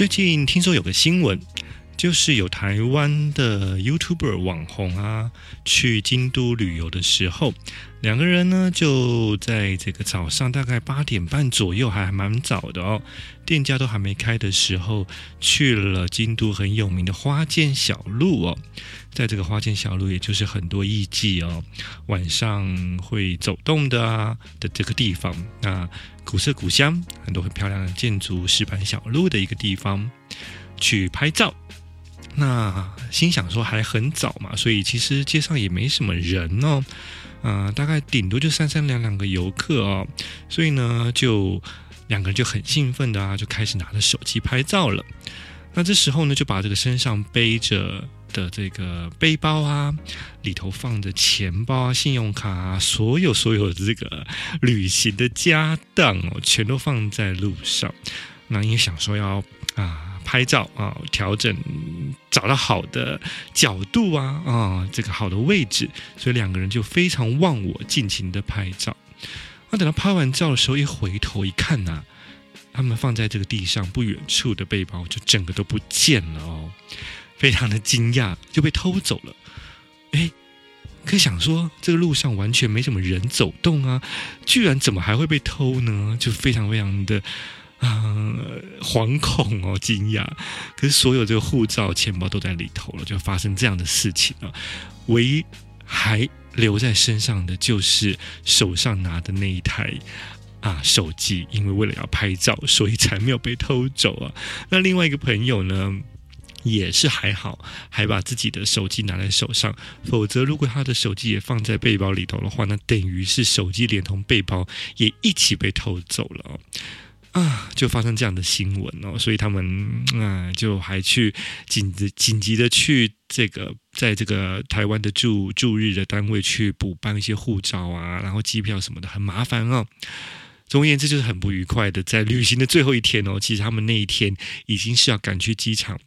最近听说有个新闻，就是有台湾的 YouTuber 网红啊，去京都旅游的时候，两个人呢就在这个早上大概八点半左右，还蛮早的哦，店家都还没开的时候，去了京都很有名的花见小路哦，在这个花见小路，也就是很多艺妓哦晚上会走动的啊的这个地方，那古色古香，很多很漂亮的建筑，石板小路的一个地方，去拍照。那心想说还很早嘛，所以其实街上也没什么人哦，啊、大概顶多就三三两两个游客哦，所以呢，就两个人就很兴奋的啊，就开始拿着手机拍照了。那这时候呢，就把这个身上背着的这个背包啊，里头放着钱包啊、信用卡啊，所有所有的这个旅行的家当哦，全都放在路上。那因为想说要啊。拍照啊，调整找到好的角度啊啊，这个好的位置，所以两个人就非常忘我，尽情的拍照。那等到拍完照的时候，一回头一看呐、他们放在这个地上不远处的背包就整个都不见了哦，非常的惊讶，就被偷走了。哎，可以想说这个路上完全没什么人走动啊，居然怎么还会被偷呢？就非常非常的。嗯，惶恐哦，惊讶。可是所有这个护照、钱包都在里头了，就发生这样的事情了。唯一还留在身上的就是手上拿的那一台啊手机，因为为了要拍照，所以才没有被偷走啊。那另外一个朋友呢，也是还好，还把自己的手机拿在手上。否则，如果他的手机也放在背包里头的话，那等于是手机连同背包也一起被偷走了。啊，就发生这样的新闻哦，所以他们啊，就还去紧急紧急的去这个，在这个台湾的驻驻日的单位去补办一些护照啊，然后机票什么的，很麻烦哦。总而言之，就是很不愉快的，在旅行的最后一天哦，其实他们那一天已经是要赶去机场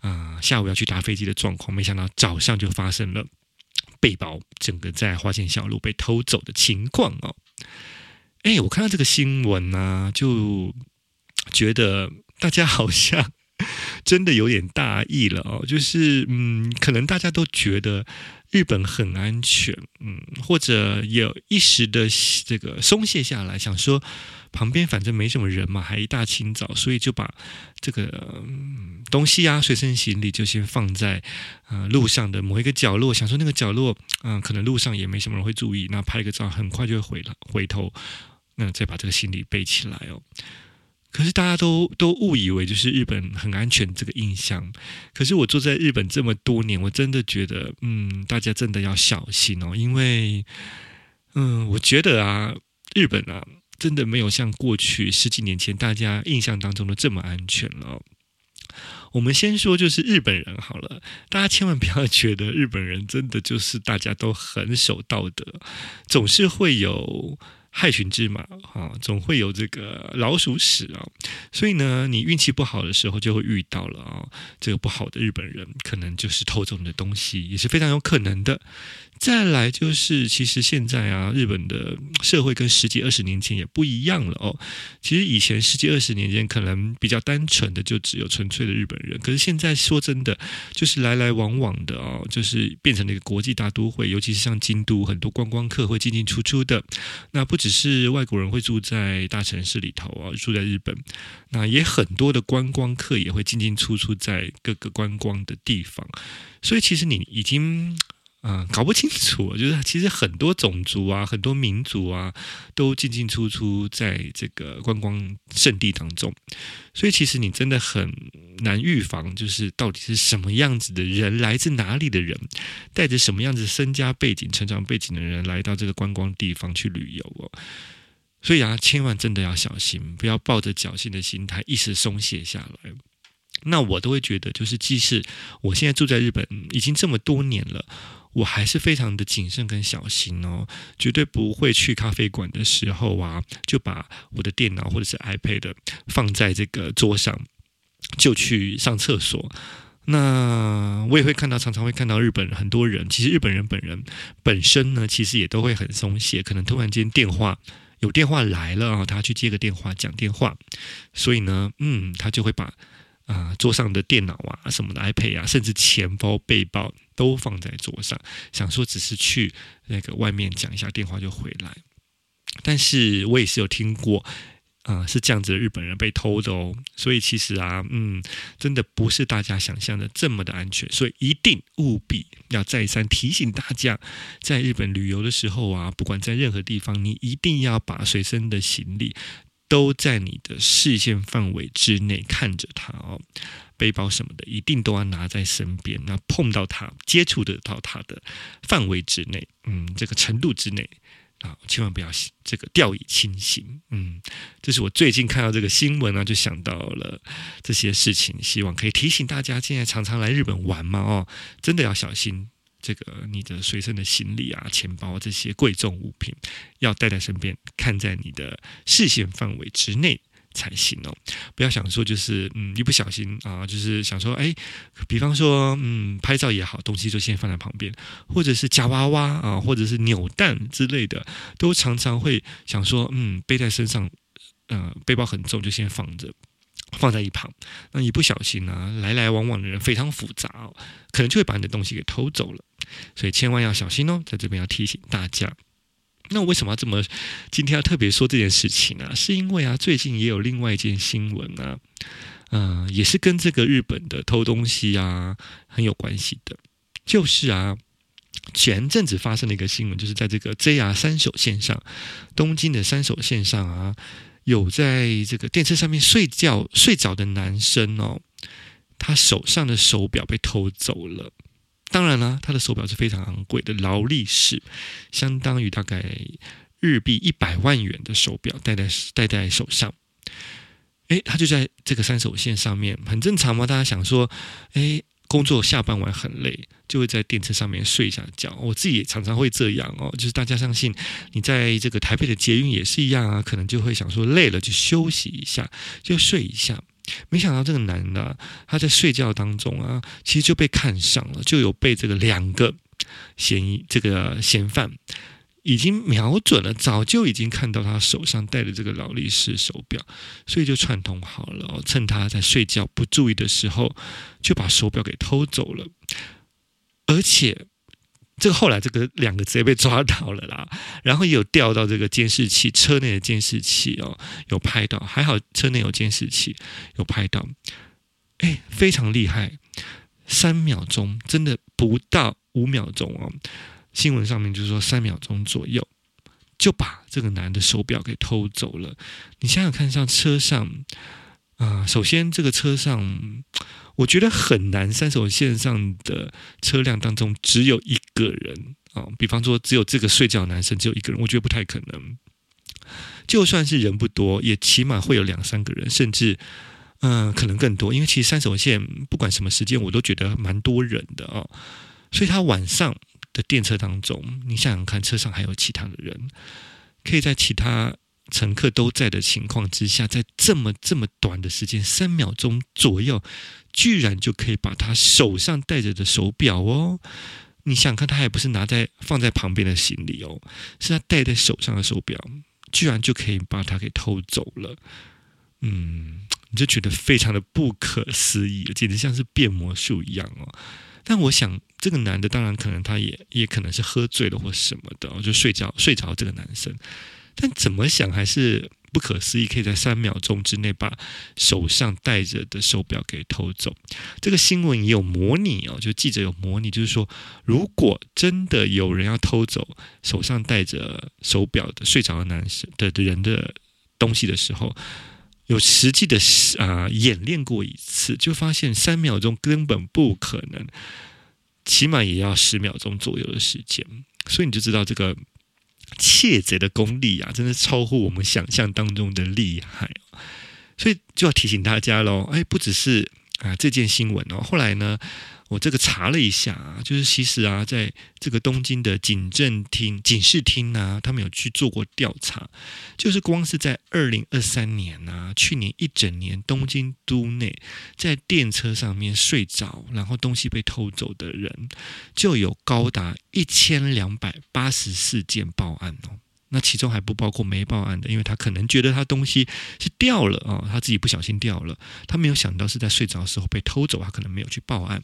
啊，下午要去搭飞机的状况，没想到早上就发生了背包整个在花见小路被偷走的情况哦。哎，我看到这个新闻呢、就觉得大家好像 真的有点大意了哦。就是嗯，可能大家都觉得日本很安全，嗯，或者有一时的这个松懈下来，想说旁边反正没什么人嘛，还一大清早，所以就把这个、嗯、东西啊，随身行李就先放在呃路上的某一个角落，想说那个角落，嗯、可能路上也没什么人会注意，那拍个照，很快就会回了，回头。那再把这个心理背起来哦。可是大家都都误以为就是日本很安全这个印象。可是我住在日本这么多年，我真的觉得，嗯，大家真的要小心哦。因为，嗯，我觉得啊，日本啊，真的没有像过去十几年前大家印象当中的这么安全了哦。我们先说就是日本人好了，大家千万不要觉得日本人真的就是大家都很守道德，总是会有。害群之马，啊，总会有这个老鼠屎啊，所以呢，你运气不好的时候就会遇到了啊，这个不好的日本人可能就是偷走你的东西，也是非常有可能的。再来就是，其实现在啊，日本的社会跟十几二十年前也不一样了哦。其实以前十几二十年前可能比较单纯的就只有纯粹的日本人，可是现在说真的，就是来来往往的哦，就是变成了一个国际大都会，尤其是像京都，很多观光客会进进出出的。那不只是外国人会住在大城市里头啊，住在日本，那也很多的观光客也会进进出出在各个观光的地方。所以其实你已经。啊、搞不清楚，就是其实很多种族啊，很多民族啊，都进进出出在这个观光圣地当中，所以其实你真的很难预防，就是到底是什么样子的人，来自哪里的人，带着什么样子身家背景、成长背景的人来到这个观光地方去旅游哦。所以啊，千万真的要小心，不要抱着侥幸的心态一时松懈下来。那我都会觉得，就是即使我现在住在日本已经这么多年了。我还是非常的谨慎跟小心哦，绝对不会去咖啡馆的时候啊，就把我的电脑或者是 iPad 放在这个桌上，就去上厕所。那我也会看到，常常会看到日本很多人，其实日本人本人本身呢，其实也都会很松懈，可能突然间电话有电话来了啊，他去接个电话讲电话，所以呢，嗯，他就会把。啊、桌上的电脑啊，什么的 iPad 啊，甚至钱包、背包都放在桌上，想说只是去那个外面讲一下电话就回来。但是我也是有听过。啊、是这样子的，日本人被偷的哦，所以其实啊，嗯，真的不是大家想象的这么的安全，所以一定务必要再三提醒大家，在日本旅游的时候啊，不管在任何地方，你一定要把随身的行李都在你的视线范围之内看着它哦，背包什么的一定都要拿在身边，那碰到它、接触得到它的范围之内，嗯，这个程度之内。啊，千万不要这个掉以轻心。嗯，这是我最近看到这个新闻呢，就想到了这些事情，希望可以提醒大家，现在常常来日本玩嘛，哦，真的要小心这个你的随身的行李啊、钱包这些贵重物品，要带在身边，看在你的视线范围之内。才行哦，不要想说就是嗯，一不小心啊，就是想说哎，比方说嗯，拍照也好，东西就先放在旁边，或者是夹娃娃啊，或者是扭蛋之类的，都常常会想说嗯，背在身上，呃，背包很重，就先放着，放在一旁。那一不小心呢，啊，来来往往的人非常复杂哦，可能就会把你的东西给偷走了，所以千万要小心哦，在这边要提醒大家。那我为什么要这么今天要特别说这件事情呢？是因为啊，最近也有另外一件新闻啊，嗯、也是跟这个日本的偷东西啊很有关系的，就是啊，前阵子发生的一个新闻，就是在这个 JR 三手线上，东京的三手线上啊，有在这个电车上面睡觉睡着的男生哦，他手上的手表被偷走了。当然了，他的手表是非常昂贵的劳力士，相当于大概日币一百万元的手表，戴在戴在手上。诶，他就在这个三手线上面，很正常嘛。大家想说，诶，工作下班晚很累，就会在电车上面睡一下觉。我自己也常常会这样哦，就是大家相信，你在这个台北的捷运也是一样啊，可能就会想说累了就休息一下，就睡一下。没想到这个男的他在睡觉当中啊，其实就被看上了，就有被这个两个嫌疑这个嫌犯已经瞄准了，早就已经看到他手上戴的这个劳力士手表，所以就串通好了，趁他在睡觉不注意的时候，就把手表给偷走了，而且。这个后来这个两个直接被抓到了啦，然后也有调到这个监视器，车内的监视器哦，有拍到，还好车内有监视器，有拍到，哎，非常厉害，三秒钟，真的不到五秒钟哦，新闻上面就是说三秒钟左右就把这个男的手表给偷走了，你想想看，像车上啊、首先这个车上。我觉得很难，三手线上的车辆当中只有一个人啊，比方说只有这个睡觉男生只有一个人，我觉得不太可能。就算是人不多，也起码会有两三个人，甚至嗯、可能更多。因为其实三手线不管什么时间，我都觉得蛮多人的啊。所以他晚上的电车当中，你想想看，车上还有其他的人，可以在其他。乘客都在的情况之下，在这么这么短的时间，三秒钟左右，居然就可以把他手上戴着的手表哦，你想看他还不是拿在放在旁边的行李哦，是他戴在手上的手表，居然就可以把他给偷走了，嗯，你就觉得非常的不可思议，简直像是变魔术一样哦。但我想，这个男的当然可能他也也可能是喝醉了或什么的，就睡着睡着这个男生。但怎么想还是不可思议，可以在三秒钟之内把手上戴着的手表给偷走。这个新闻也有模拟哦，就记者有模拟，就是说，如果真的有人要偷走手上戴着手表的睡着的男生的人的东西的时候，有实际的啊、演练过一次，就发现三秒钟根本不可能，起码也要十秒钟左右的时间。所以你就知道这个。窃贼的功力啊，真的超乎我们想象当中的厉害，所以就要提醒大家喽。哎，不只是啊这件新闻哦，后来呢，我这个查了一下啊，就是其实啊，在这个东京的警政厅、警视厅啊，他们有去做过调查，就是光是在二零二三年啊，去年一整年，东京都内在电车上面睡着，然后东西被偷走的人，就有高达一千两百八十四件报案哦。那其中还不包括没报案的，因为他可能觉得他东西是掉了啊，他自己不小心掉了，他没有想到是在睡着的时候被偷走，他可能没有去报案。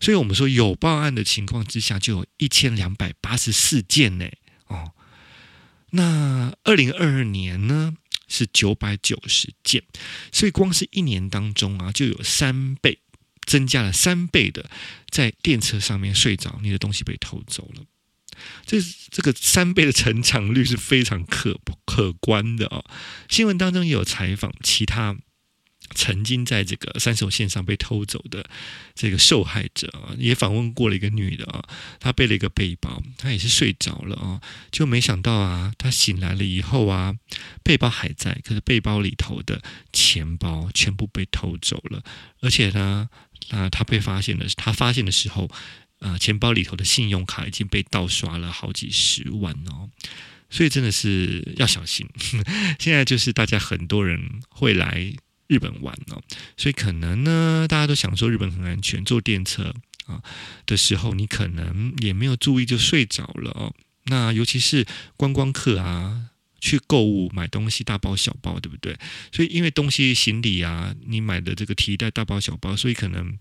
所以我们说有报案的情况之下，就有一千两百八十四件呢。哦，那二零二二年呢是九百九十件，所以光是一年当中啊，就有三倍增加了三倍的在电车上面睡着，你的东西被偷走了。这这个三倍的成长率是非常可可观的啊、新闻当中也有采访其他曾经在这个三手线上被偷走的这个受害者啊，也访问过了一个女的啊，她背了一个背包，她也是睡着了啊，就没想到啊，她醒来了以后啊，背包还在，可是背包里头的钱包全部被偷走了，而且呢，啊，她被发现的，她发现的时候。啊、呃，钱包里头的信用卡已经被盗刷了好几十万哦，所以真的是要小心。现在就是大家很多人会来日本玩哦，所以可能呢，大家都想说日本很安全，坐电车啊的时候，你可能也没有注意就睡着了哦。那尤其是观光客啊，去购物买东西，大包小包，对不对？所以因为东西行李啊，你买的这个提袋大包小包，所以可能。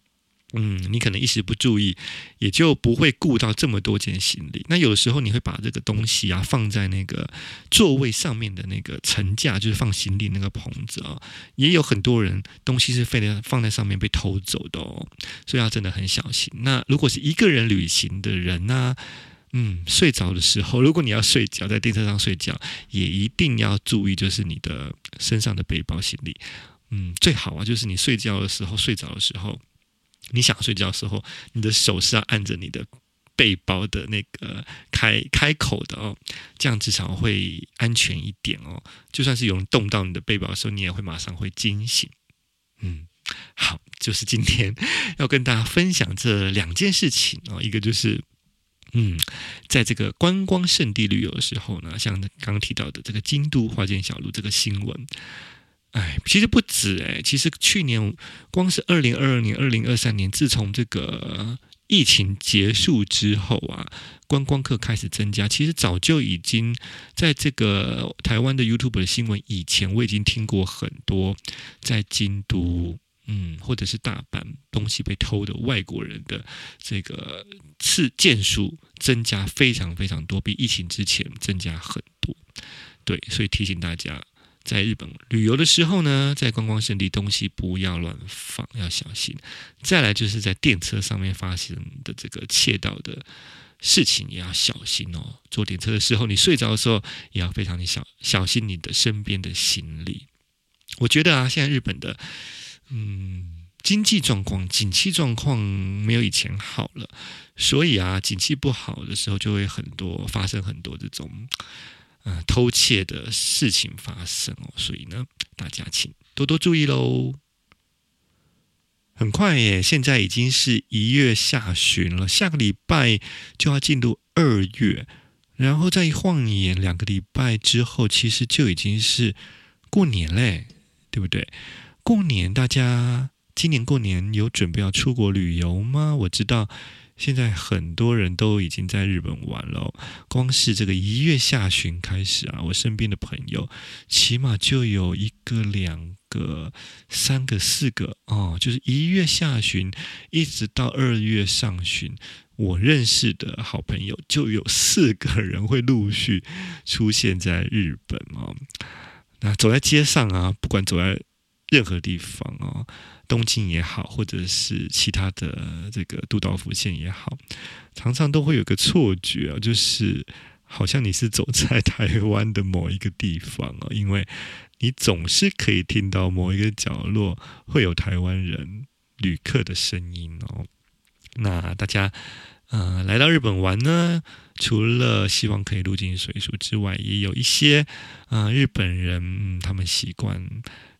嗯，你可能一时不注意，也就不会顾到这么多件行李。那有的时候你会把这个东西啊放在那个座位上面的那个层架，就是放行李那个棚子啊，也有很多人东西是非得放在上面被偷走的哦，所以要真的很小心。那如果是一个人旅行的人呢，嗯，睡着的时候，如果你要睡觉，在电车上睡觉，也一定要注意，就是你的身上的背包行李，嗯，最好啊，就是你睡觉的时候，睡着的时候。你想睡觉的时候，你的手是要按着你的背包的那个开开口的哦，这样至少会安全一点哦。就算是有人动到你的背包的时候，你也会马上会惊醒。嗯，好，就是今天要跟大家分享这两件事情哦。一个就是，嗯，在这个观光胜地旅游的时候呢，像刚刚提到的这个京都花见小路这个新闻。哎，其实不止哎，其实去年光是二零二二年、二零二三年，自从这个疫情结束之后啊，观光客开始增加。其实早就已经在这个台湾的 YouTube 的新闻以前，我已经听过很多在京都，嗯，或者是大阪东西被偷的外国人的这个次件数增加非常非常多，比疫情之前增加很多。对，所以提醒大家。在日本旅游的时候呢，在观光胜地东西不要乱放，要小心。再来就是在电车上面发生的这个窃盗的事情，也要小心哦。坐电车的时候，你睡着的时候也要非常的小小心你的身边的行李。我觉得啊，现在日本的嗯经济状况、景气状况没有以前好了，所以啊，景气不好的时候就会很多发生很多这种。呃，偷窃的事情发生哦，所以呢，大家请多多注意喽。很快耶，现在已经是一月下旬了，下个礼拜就要进入二月，然后再一晃眼两个礼拜之后，其实就已经是过年嘞，对不对？过年大家今年过年有准备要出国旅游吗？我知道。现在很多人都已经在日本玩了，光是这个一月下旬开始啊，我身边的朋友起码就有一个、两个、三个、四个哦，就是一月下旬一直到二月上旬，我认识的好朋友就有四个人会陆续出现在日本哦。那走在街上啊，不管走在任何地方啊。东京也好，或者是其他的这个都道府县也好，常常都会有个错觉啊，就是好像你是走在台湾的某一个地方哦，因为你总是可以听到某一个角落会有台湾人旅客的声音哦。那大家呃来到日本玩呢，除了希望可以入境随俗之外，也有一些啊、日本人、他们习惯。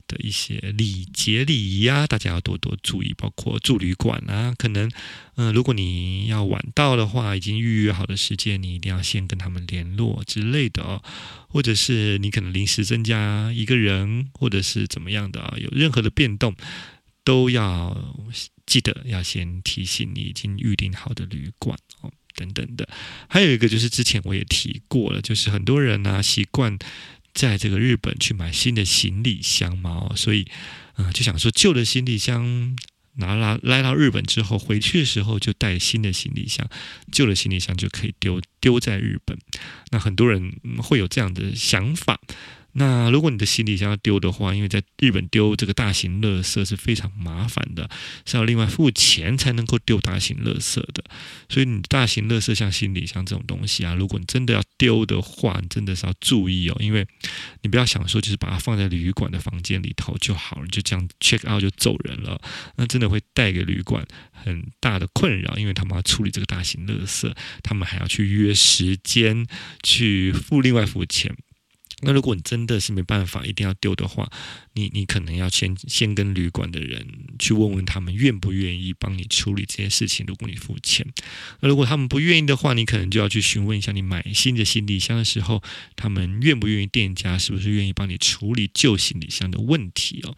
的一些礼节礼仪啊，大家要多多注意，包括住旅馆啊，可能，嗯、如果你要晚到的话，已经预约好的时间，你一定要先跟他们联络之类的哦，或者是你可能临时增加一个人，或者是怎么样的，有任何的变动，都要记得要先提醒你已经预定好的旅馆哦。等等的。还有一个就是之前我也提过了，就是很多人呢、啊、习惯在这个日本去买新的行李箱嘛，所以啊、就想说旧的行李箱。拿来来到日本之后，回去的时候就带新的行李箱，旧的行李箱就可以丢丢在日本。那很多人会有这样的想法。那如果你的行李箱要丢的话，因为在日本丢这个大型垃圾是非常麻烦的，是要另外付钱才能够丢大型垃圾的。所以你大型垃圾像行李箱这种东西啊，如果你真的要丢的话，你真的是要注意哦，因为你不要想说就是把它放在旅馆的房间里头就好了，就这样 check out 就走人了，那真的会带给旅馆很大的困扰，因为他们要处理这个大型垃圾，他们还要去约时间，去付另外付钱。那如果你真的是没办法，一定要丢的话，你你可能要先先跟旅馆的人去问问他们愿不愿意帮你处理这件事情。如果你付钱，那如果他们不愿意的话，你可能就要去询问一下，你买新的行李箱的时候，他们愿不愿意，店家是不是愿意帮你处理旧行李箱的问题哦。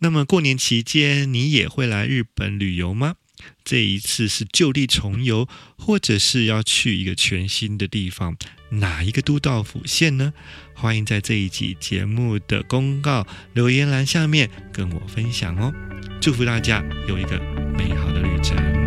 那么过年期间，你也会来日本旅游吗？这一次是就地重游，或者是要去一个全新的地方，哪一个都道府县呢？欢迎在这一集节目的公告留言栏下面跟我分享哦。祝福大家有一个美好的旅程。